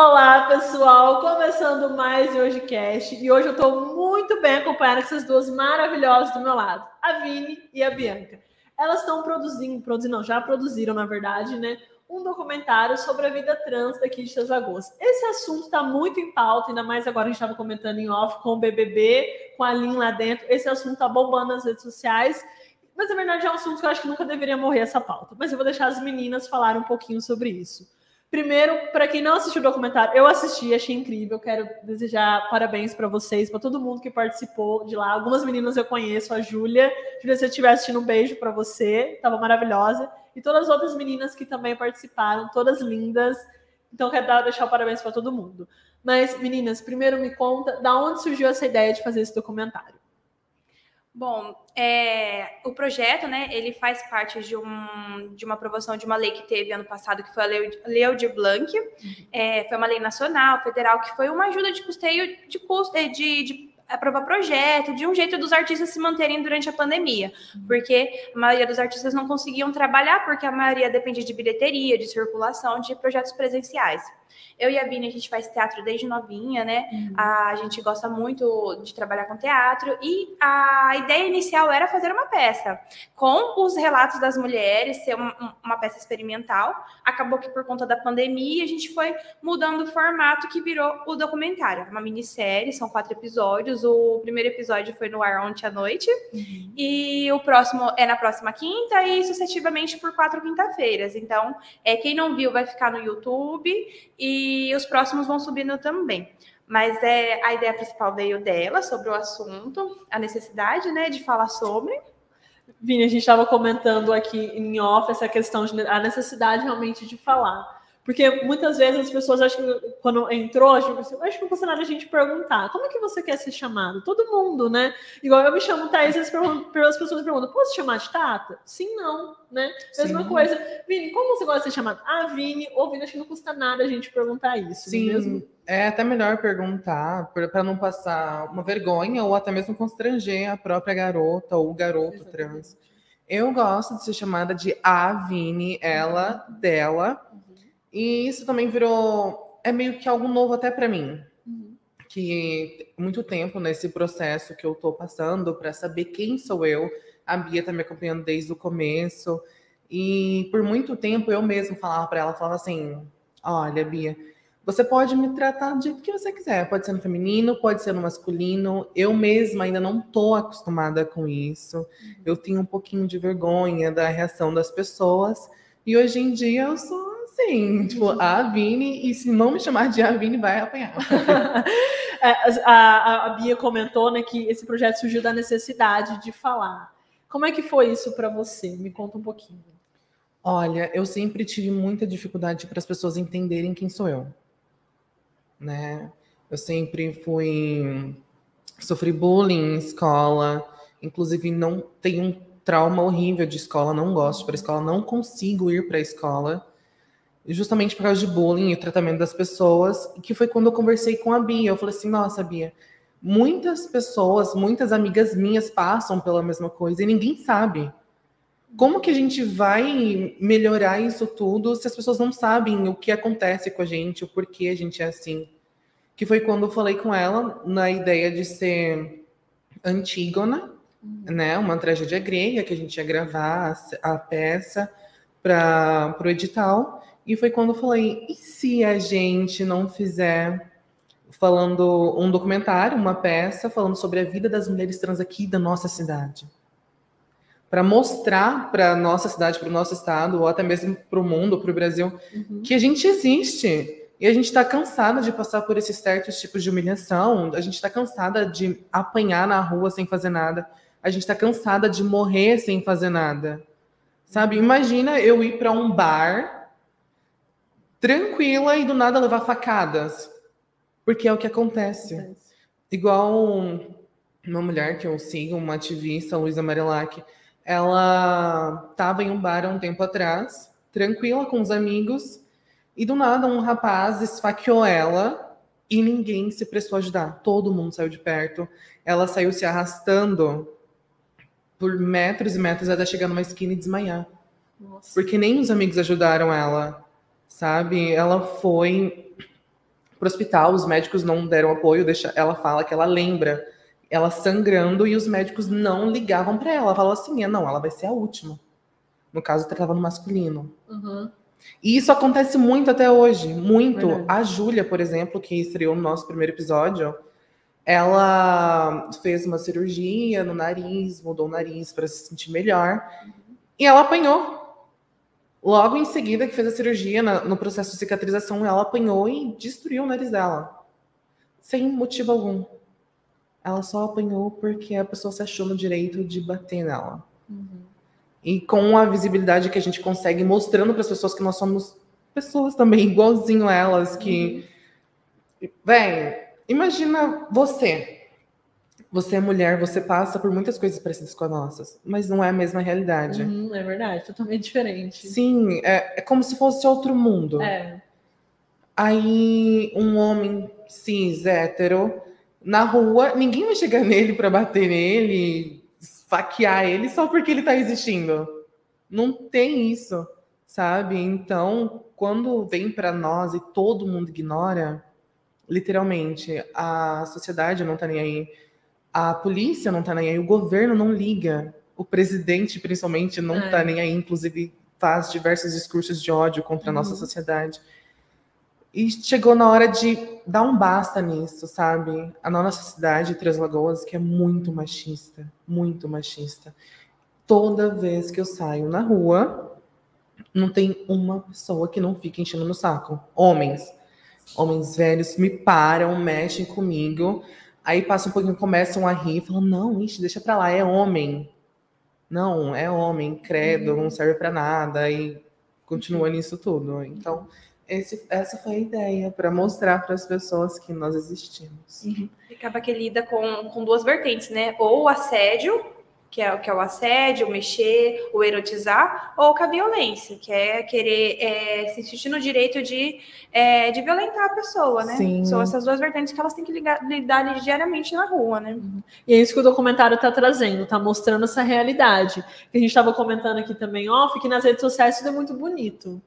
Olá, pessoal! Começando mais um Hoje Cast. E hoje eu estou muito bem acompanhada com essas duas maravilhosas do meu lado, a Vini e a Bianca. Elas estão produzindo, produzindo, não, já produziram, na verdade, né? Um documentário sobre a vida trans daqui de Três Lagoas. Esse assunto está muito em pauta, ainda mais agora a gente estava comentando em off com o BBB, com a Lin lá dentro. Esse assunto está bombando nas redes sociais. Mas, na verdade, é um assunto que eu acho que nunca deveria morrer essa pauta. Mas eu vou deixar as meninas falarem um pouquinho sobre isso. Primeiro, para quem não assistiu o documentário, eu assisti, achei incrível. Quero desejar parabéns para vocês, para todo mundo que participou de lá. Algumas meninas eu conheço, a Júlia. Se você estiver assistindo, um beijo para você, estava maravilhosa. E todas as outras meninas que também participaram, todas lindas. Então, quero dar, deixar parabéns para todo mundo. Mas, meninas, primeiro me conta da onde surgiu essa ideia de fazer esse documentário. Bom, é, o projeto, né, ele faz parte de, um, de uma aprovação de uma lei que teve ano passado, que foi a Lei, lei de Blanc. É, foi uma lei nacional, federal, que foi uma ajuda de custeio de, custo, de, de aprovar projeto, de um jeito dos artistas se manterem durante a pandemia, uhum. porque a maioria dos artistas não conseguiam trabalhar, porque a maioria depende de bilheteria, de circulação, de projetos presenciais. Eu e a Bini, a gente faz teatro desde novinha, né? Uhum. A gente gosta muito de trabalhar com teatro e a ideia inicial era fazer uma peça com os relatos das mulheres, ser uma, uma peça experimental. Acabou que por conta da pandemia a gente foi mudando o formato que virou o documentário. Uma minissérie, são quatro episódios. O primeiro episódio foi no ar ontem à noite uhum. e o próximo é na próxima quinta e sucessivamente por quatro quinta-feiras. Então, é, quem não viu vai ficar no YouTube e os próximos vão subindo também. Mas é, a ideia principal veio dela sobre o assunto, a necessidade né, de falar sobre. Vini, a gente estava comentando aqui em off essa questão de a necessidade realmente de falar. Porque muitas vezes as pessoas acham que quando entrou, acho que não custa nada a gente perguntar como é que você quer ser chamado? Todo mundo, né? Igual eu me chamo Thaís, as pessoas perguntam, posso chamar de Tata? Sim, não, né? Mesma Sim. coisa. Vini, como você gosta de ser chamado? Ah, Vini ou Vini, acho que não custa nada a gente perguntar isso. Sim, mesmo? é até melhor perguntar para não passar uma vergonha ou até mesmo constranger a própria garota ou o garoto Exatamente. trans. Eu gosto de ser chamada de a Vini, ela, dela. E isso também virou. É meio que algo novo até para mim. Uhum. Que muito tempo nesse processo que eu estou passando para saber quem sou eu. A Bia está me acompanhando desde o começo. E por muito tempo eu mesmo falava para ela, falava assim: olha, Bia, você pode me tratar do jeito que você quiser. Pode ser no feminino, pode ser no masculino. Eu mesma ainda não estou acostumada com isso. Uhum. Eu tenho um pouquinho de vergonha da reação das pessoas. E hoje em dia eu sou Sim, tipo, a Vini, e se não me chamar de Avini, vai apanhar. É, a, a, Bia comentou né, que esse projeto surgiu da necessidade de falar. Como é que foi isso para você? Me conta um pouquinho. Olha, eu sempre tive muita dificuldade para as pessoas entenderem quem sou eu. Né? Eu sempre fui. Sofri bullying em escola, inclusive não tenho um trauma horrível de escola, não gosto para a escola, não consigo ir para a escola justamente por causa de bullying e tratamento das pessoas, que foi quando eu conversei com a Bia. Eu falei assim, nossa, Bia, muitas pessoas, muitas amigas minhas passam pela mesma coisa e ninguém sabe. Como que a gente vai melhorar isso tudo se as pessoas não sabem o que acontece com a gente, o porquê a gente é assim? Que foi quando eu falei com ela na ideia de ser Antígona, uhum. né, uma tragédia grega que a gente ia gravar a, a peça para o edital. E foi quando eu falei: e se a gente não fizer falando um documentário, uma peça falando sobre a vida das mulheres trans aqui da nossa cidade? Para mostrar para nossa cidade, para o nosso estado, ou até mesmo para o mundo, para o Brasil, uhum. que a gente existe. E a gente está cansada de passar por esses certos tipos de humilhação, a gente está cansada de apanhar na rua sem fazer nada, a gente está cansada de morrer sem fazer nada. Sabe? Imagina eu ir para um bar tranquila e do nada levar facadas. Porque é o que acontece. Igual uma mulher que eu sigo, uma ativista, Luísa Marilac, ela estava em um bar há um tempo atrás, tranquila com os amigos, e do nada um rapaz esfaqueou ela e ninguém se prestou a ajudar. Todo mundo saiu de perto. Ela saiu se arrastando por metros e metros até chegar numa esquina e desmaiar. Nossa. Porque nem os amigos ajudaram ela sabe? Ela foi pro hospital, os médicos não deram apoio, deixa, ela fala que ela lembra ela sangrando e os médicos não ligavam para ela. Falou assim: não, ela vai ser a última. No caso, tratava no masculino. Uhum. E isso acontece muito até hoje, muito. Verdade. A Júlia, por exemplo, que estreou no nosso primeiro episódio, ela fez uma cirurgia no nariz, mudou o nariz para se sentir melhor, e ela apanhou. Logo em seguida que fez a cirurgia, na- no processo de cicatrização, ela apanhou e destruiu o nariz dela. Sem motivo algum. Ela só apanhou porque a pessoa se achou no direito de bater nela. Uhum. E com a visibilidade que a gente consegue mostrando para as pessoas que nós somos pessoas também igualzinho a elas que Bem, imagina você. Você é mulher, você passa por muitas coisas parecidas com as nossas, mas não é a mesma realidade. Uhum, é verdade, totalmente diferente. Sim, é, é como se fosse outro mundo. É. Aí um homem cis, hétero, na rua, ninguém vai chegar nele para bater nele, esfaquear ele só porque ele tá existindo. Não tem isso, sabe? Então, quando vem para nós e todo mundo ignora, literalmente, a sociedade não tá nem aí, a polícia não tá nem aí, o governo não liga, o presidente, principalmente, não É. tá nem aí, inclusive faz diversos discursos de ódio contra a nossa Uhum. sociedade. E chegou na hora de dar um basta nisso, sabe? A nossa cidade, Três Lagoas, que é muito machista, muito machista. Toda vez que eu saio na rua, não tem uma pessoa que não fique enchendo no saco. Homens. Homens velhos me param, mexem comigo. Aí passa um pouquinho, começam a rir, falam: não, ixi, deixa pra lá, é homem. Não, é homem, credo, não serve pra nada. E continua nisso tudo. Então, esse- essa foi a ideia, para mostrar para as pessoas que nós existimos. Acaba que lida com, com duas vertentes, né? Ou o assédio, que é, que é o assédio, o mexer, o erotizar, ou com a violência, que é querer é, se sentir no direito de, é, de violentar a pessoa, né? Sim. São essas duas vertentes que elas têm que ligar- lidar diariamente na rua, né? E é isso que o documentário está trazendo, está mostrando essa realidade. Que a gente estava comentando aqui também off, que nas redes sociais tudo é muito bonito.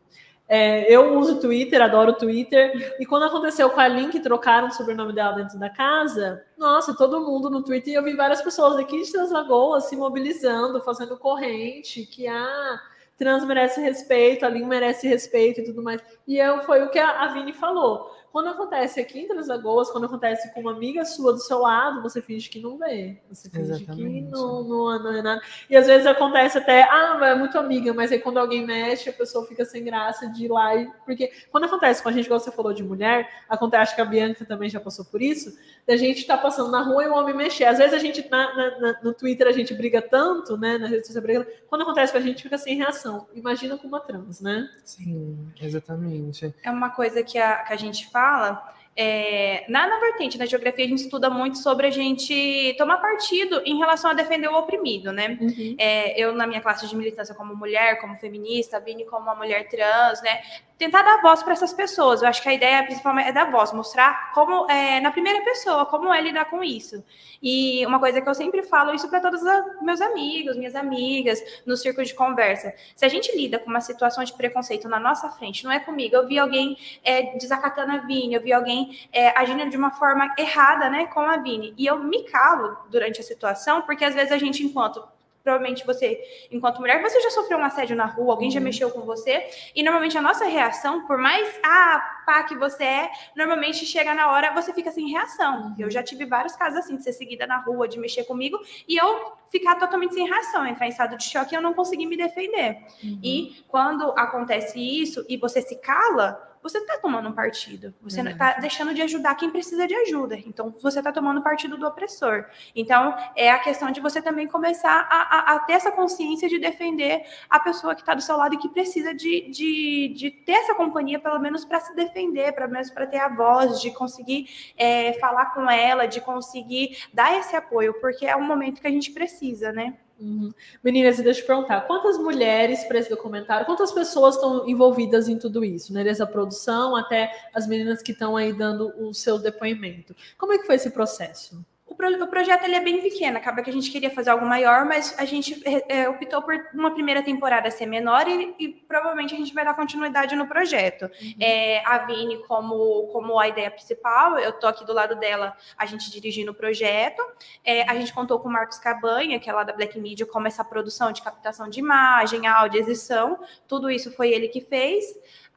É, eu uso Twitter, adoro Twitter, e quando aconteceu com a Link, trocaram o sobrenome dela dentro da casa, nossa, todo mundo no Twitter, e eu vi várias pessoas aqui de Trans Lagoas se mobilizando, fazendo corrente, que ah, trans merece respeito, a Link merece respeito e tudo mais. E eu, foi o que a, a Vini falou. Quando acontece aqui em Três Lagoas, quando acontece com uma amiga sua do seu lado, você finge que não vê. Você finge que não, não, não é nada. E às vezes acontece até, ah, é muito amiga, mas aí quando alguém mexe, a pessoa fica sem graça de ir lá. E... Porque quando acontece com a gente, igual você falou de mulher, acontece, acho que a Bianca também já passou por isso, da gente tá passando na rua e o homem mexer. Às vezes a gente, na, na- na- no Twitter, a gente briga tanto, né? Na rede social briga. Quando acontece com a gente, fica sem reação. Imagina com uma trans, né? Sim, exatamente. É uma coisa que a, que a gente fala. é, na, na vertente da geografia, a gente estuda muito sobre a gente tomar partido em relação a defender o oprimido, né? É, eu, na minha classe de militância como mulher, como feminista, Vini como uma mulher trans, né? Tentar dar voz para essas pessoas. Eu acho que a ideia principal é dar voz, mostrar como, é, na primeira pessoa, como é lidar com isso. E uma coisa que eu sempre falo, isso para todos os meus amigos, minhas amigas, no círculo de conversa. Se a gente lida com uma situação de preconceito na nossa frente, não é comigo, eu vi alguém é, desacatando a Vini, eu vi alguém é, agindo de uma forma errada, né, com a Vini. E eu me calo durante a situação, porque às vezes a gente, enquanto provavelmente você, enquanto mulher, você já sofreu um assédio na rua, alguém já mexeu com você, e normalmente a nossa reação, por mais ah, pá que você é, normalmente chega na hora, você fica sem reação. Eu já tive vários casos assim, de ser seguida na rua, de mexer comigo, e eu ficar totalmente sem reação, entrar em estado de choque e eu não conseguir me defender. E quando acontece isso e você se cala, você está tomando um partido. Você está deixando de ajudar quem precisa de ajuda. Então, você está tomando partido do opressor. Então, é a questão de você também começar a, a- a ter essa consciência de defender a pessoa que está do seu lado e que precisa de, de, de ter essa companhia, pelo menos para se defender, pelo menos para ter a voz, de conseguir é, falar com ela, de conseguir dar esse apoio, porque é um momento que a gente precisa, né? Uhum. Meninas, e deixa eu perguntar, quantas mulheres para esse documentário, quantas pessoas estão envolvidas em tudo isso, né? Desde a produção até as meninas que estão aí dando o seu depoimento. Como é que foi esse processo? O pro, o projeto ele é bem pequeno, acaba que a gente queria fazer algo maior, mas a gente é, optou por uma primeira temporada ser menor e, e, provavelmente a gente vai dar continuidade no projeto. Uhum. É, a Vini, como, como a ideia principal, eu tô aqui do lado dela, a gente dirigindo o projeto. É, a gente contou com o Marcos Cabanha, que é lá da Black Media, como essa produção de captação de imagem, áudio, edição, tudo isso foi ele que fez.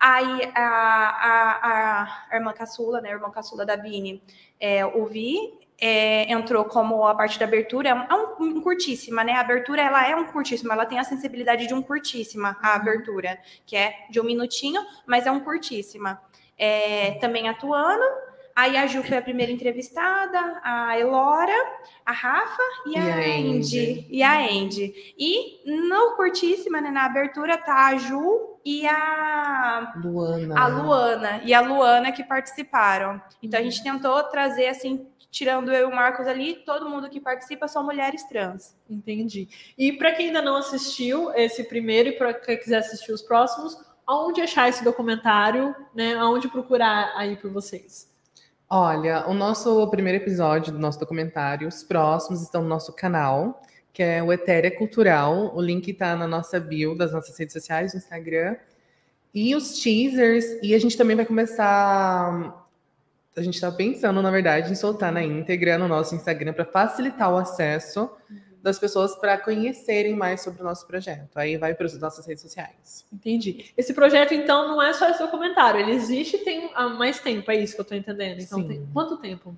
Aí a, a, a irmã caçula, né, a irmã caçula da Vini, é, o Vi, é, entrou como a parte da abertura, é um, é um, curtíssima, né? A abertura ela é um curtíssima, ela tem a sensibilidade de um curtíssima, a uhum. abertura, que é de um minutinho, mas é um curtíssima. É, também atuando. Aí a Ju foi a primeira entrevistada, a Elora, a Rafa e, e a, a Andy. E a Andy. E no curtíssima, né, na abertura, tá a Ju e a Luana. A Luana. E a Luana que participaram. Então a gente tentou trazer assim tirando eu e o Marcos ali, todo mundo que participa são mulheres trans. Entendi. E para quem ainda não assistiu esse primeiro e para quem quiser assistir os próximos, aonde achar esse documentário, né? Aonde procurar aí por vocês? Olha, o nosso primeiro episódio do nosso documentário, os próximos estão no nosso canal, que é o Etéria Cultural. O link está na nossa bio das nossas redes sociais, no Instagram. E os teasers, e a gente também vai começar a gente está pensando, na verdade, em soltar na íntegra no nosso Instagram para facilitar o acesso das pessoas para conhecerem mais sobre o nosso projeto. Aí vai para as nossas redes sociais. Entendi. Esse projeto, então, não é só esse documentário, ele existe tem há mais tempo, é isso que eu estou entendendo. Então, tem quanto tempo?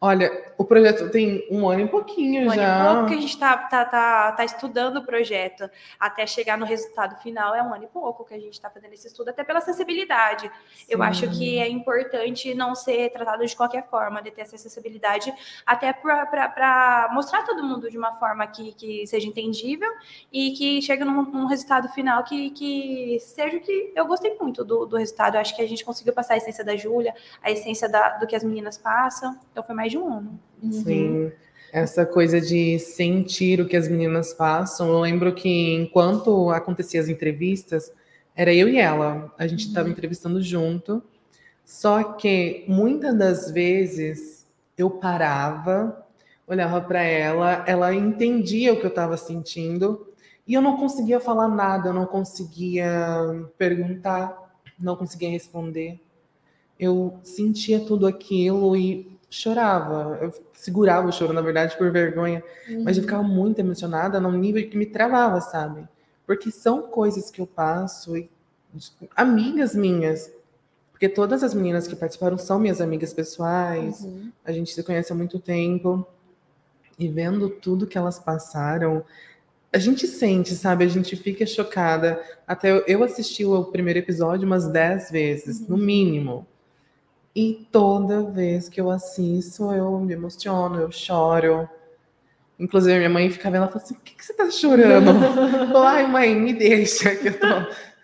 Olha, o projeto tem um ano e pouquinho um já. Um ano e pouco que a gente está tá, tá, tá estudando o projeto até chegar no resultado final é um ano e pouco que a gente está fazendo esse estudo, até pela acessibilidade. Sim. Eu acho que é importante não ser tratado de qualquer forma, de ter essa acessibilidade, até para mostrar todo mundo de uma forma que, que seja entendível e que chegue num, num, resultado final que, que seja o que eu gostei muito do, do resultado. Eu acho que a gente conseguiu passar a essência da Júlia, a essência da, do que as meninas passam. Então foi mais mais de um ano. Sim. Essa coisa de sentir o que as meninas passam. Eu lembro que enquanto acontecia as entrevistas, era eu e ela. A gente estava uhum. entrevistando junto. Só que muitas das vezes eu parava, olhava para ela, ela entendia o que eu estava sentindo e eu não conseguia falar nada, eu não conseguia perguntar, não conseguia responder. Eu sentia tudo aquilo e chorava. Eu segurava o choro, na verdade, por vergonha. Uhum. Mas eu ficava muito emocionada num nível que me travava, sabe? Porque são coisas que eu passo e amigas minhas. Porque todas as meninas que participaram são minhas amigas pessoais. Uhum. A gente se conhece há muito tempo. E vendo tudo que elas passaram, a gente sente, sabe? A gente fica chocada. Até eu assisti o primeiro episódio umas dez vezes, uhum. no mínimo. E toda vez que eu assisto, eu me emociono, eu choro. Inclusive, minha mãe fica vendo, ela fala assim: por que, que você tá chorando? eu Ai, mãe, me deixa, que eu tô,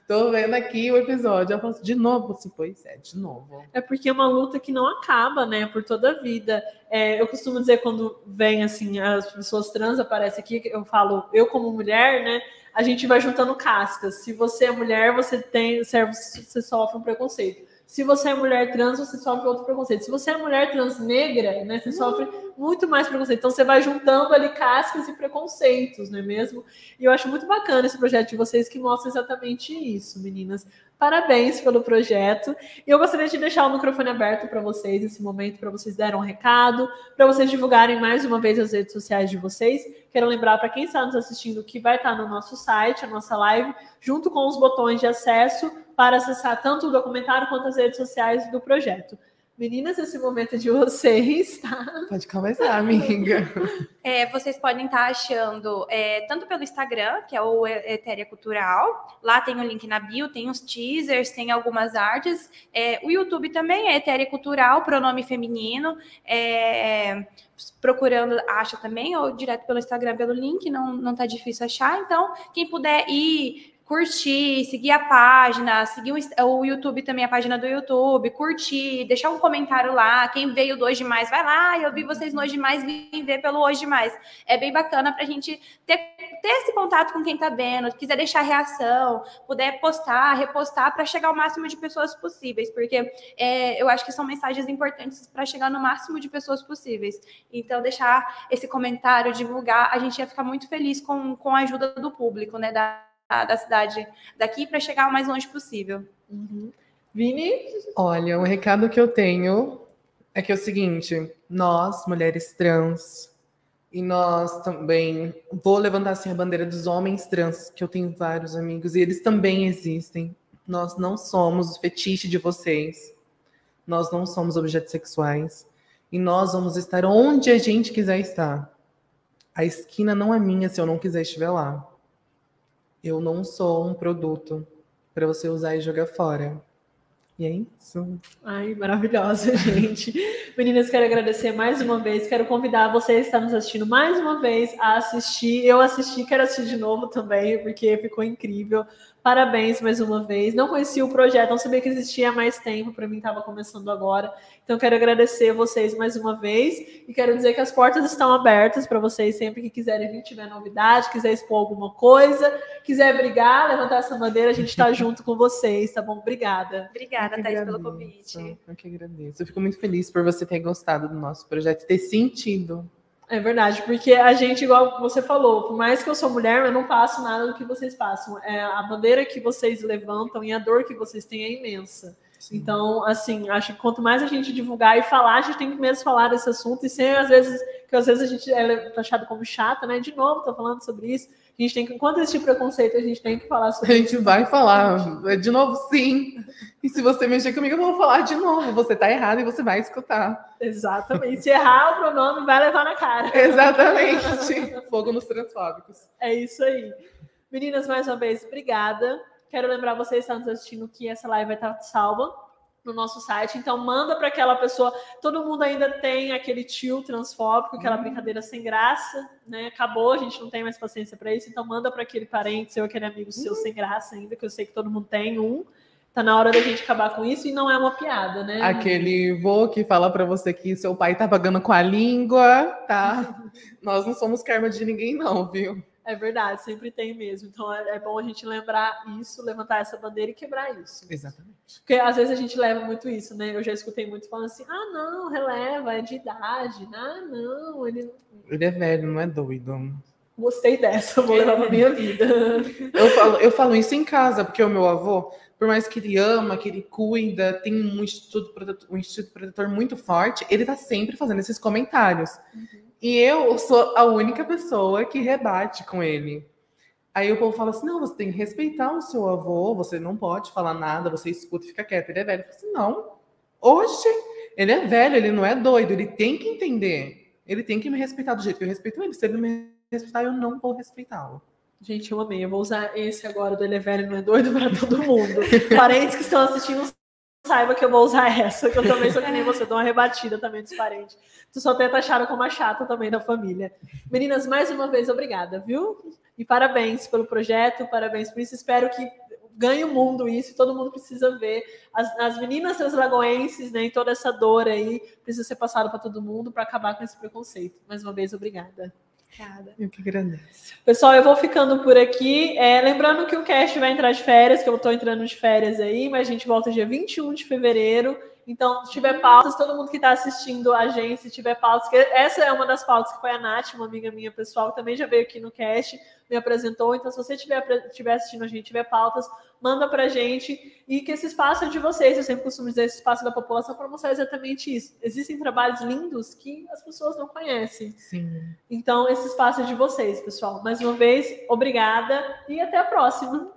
tô vendo aqui o episódio. Ela fala assim, de novo? Assim, pois é, de novo. É porque é uma luta que não acaba, né, por toda a vida. É, eu costumo dizer, quando vem, assim, as pessoas trans aparecem aqui, eu falo, eu como mulher, né, a gente vai juntando cascas. Se você é mulher, você tem, você sofre um preconceito. Se você é mulher trans, você sofre outro preconceito. Se você é mulher trans negra, né, você sofre muito mais preconceito. Então você vai juntando ali cascas e preconceitos, não é mesmo? E eu acho muito bacana esse projeto de vocês que mostra exatamente isso, meninas. Parabéns pelo projeto. E eu gostaria de deixar o microfone aberto para vocês nesse momento, para vocês darem um recado, para vocês divulgarem mais uma vez as redes sociais de vocês. Quero lembrar para quem está nos assistindo que vai estar no nosso site, a nossa live, junto com os botões de acesso para acessar tanto o documentário quanto as redes sociais do projeto. Meninas, esse momento é de vocês, tá? Pode começar, amiga. É, vocês podem estar achando, é, tanto pelo Instagram, que é o Etéria Cultural, lá tem o link na bio, tem os teasers, tem algumas artes. É, o YouTube também é Etéria Cultural, pronome feminino. É, procurando, acha também, ou direto pelo Instagram, pelo link, não, não tá difícil achar. Então, quem puder ir curtir, seguir a página, seguir o, YouTube também, a página do YouTube, curtir, deixar um comentário lá. Quem veio do Hoje Demais, vai lá, eu vi vocês no Hoje Demais, vim ver pelo Hoje Demais. É bem bacana para a gente ter, ter esse contato com quem está vendo, quiser deixar reação, puder postar, repostar, para chegar ao máximo de pessoas possíveis, porque é, eu acho que são mensagens importantes para chegar no máximo de pessoas possíveis. Então, deixar esse comentário, divulgar, a gente ia ficar muito feliz com, com a ajuda do público, né, da, da cidade daqui, para chegar o mais longe possível. Uhum. Vini? Olha, o recado que eu tenho é que é o seguinte: nós, mulheres trans, e nós também vou levantar assim a bandeira dos homens trans, que eu tenho vários amigos e eles também existem. Nós não somos o fetiche de vocês. Nós não somos objetos sexuais e nós vamos estar onde a gente quiser estar. A esquina não é minha se eu não quiser estiver lá. Eu não sou um produto para você usar e jogar fora. E é isso. Ai, maravilhosa, gente. Meninas, quero agradecer mais uma vez. Quero convidar você que está nos assistindo mais uma vez a assistir. Eu assisti, quero assistir de novo também, porque ficou incrível. Parabéns mais uma vez. Não conhecia o projeto, não sabia que existia há mais tempo, para mim estava começando agora. Então, quero agradecer vocês mais uma vez e quero dizer que as portas estão abertas para vocês sempre que quiserem vir, tiver novidade, quiser expor alguma coisa, quiser brigar, levantar essa bandeira, a gente está junto com vocês, tá bom? Obrigada. Obrigada, Thais, pelo convite. Eu que agradeço. Eu fico muito feliz por você ter gostado do nosso projeto, ter sentido. É verdade, porque a gente, igual você falou, por mais que eu sou mulher, eu não passo nada do que vocês passam. É, a bandeira que vocês levantam e a dor que vocês têm é imensa. Então, assim, acho que quanto mais a gente divulgar e falar, a gente tem que mesmo falar desse assunto, e sem às vezes, que às vezes a gente é taxado como chata, né? De novo, tô falando sobre isso. A gente tem que, enquanto existe preconceito, a gente tem que falar sobre A gente vai falar. De novo, sim. E se você mexer comigo, eu vou falar de novo. Você tá errado e você vai escutar. Exatamente. Se errar o pronome, vai levar na cara. Exatamente. Fogo nos transfóbicos. É isso aí. Meninas, mais uma vez, obrigada. Quero lembrar vocês que estão nos assistindo que essa live vai estar salva no nosso site. Então manda para aquela pessoa. Todo mundo ainda tem aquele tio transfóbico, aquela uhum. brincadeira sem graça, né? Acabou, a gente não tem mais paciência para isso. Então manda para aquele parente seu, aquele amigo seu uhum. sem graça ainda, que eu sei que todo mundo tem um. Tá na hora da gente acabar com isso e não é uma piada, né? Aquele vô que fala para você que seu pai tá pagando com a língua, tá? Nós não somos karma de ninguém não, viu? É verdade, sempre tem mesmo. Então é, é, bom a gente lembrar isso, levantar essa bandeira e quebrar isso. Exatamente. Porque às vezes a gente leva muito isso, né? Eu já escutei muito falando assim: ah, não, releva, é de idade. Ah, não, ele. Ele é velho, não é doido. Gostei dessa, vou levar pra minha vida. eu, falo, eu falo isso em casa, porque o meu avô, por mais que ele ama, que ele cuida, tem um instituto protetor, um instituto protetor muito forte, ele tá sempre fazendo esses comentários. Uhum. E eu sou a única pessoa que rebate com ele. Aí o povo fala assim: não, você tem que respeitar o seu avô, você não pode falar nada, você escuta e fica quieto. Ele é velho. Eu falo assim: não, hoje ele é velho, ele não é doido, ele tem que entender. Ele tem que me respeitar do jeito que eu respeito ele. Se ele não me respeitar, eu não vou respeitá-lo. Gente, eu amei. Eu vou usar esse agora do ele é velho, não é doido para todo mundo. Parentes que estão assistindo saiba que eu vou usar essa, que eu também sou que nem você, dou uma rebatida também dos parentes. Tu só tenta achar como a chata também da família. Meninas, mais uma vez, obrigada, viu? E parabéns pelo projeto, parabéns por isso. Espero que ganhe o mundo isso, todo mundo precisa ver. As, as meninas lagoenses, né, e toda essa dor aí, precisa ser passada para todo mundo para acabar com esse preconceito. Mais uma vez, obrigada. Obrigada. Eu que agradeço. Pessoal, eu vou ficando por aqui. É, lembrando que o cast vai entrar de férias, que eu estou entrando de férias aí, mas a gente volta dia 21 de fevereiro. Então, se tiver pautas, todo mundo que está assistindo a gente, se tiver pautas, que essa é uma das pautas que foi a Nath, uma amiga minha pessoal, que também já veio aqui no cast, me apresentou. Então, se você estiver estiver assistindo a gente, tiver pautas, manda para a gente. E que esse espaço é de vocês. Eu sempre costumo dizer esse espaço da população para mostrar exatamente isso. Existem trabalhos lindos que as pessoas não conhecem. Sim. Então, esse espaço é de vocês, pessoal. Mais uma vez, obrigada e até a próxima.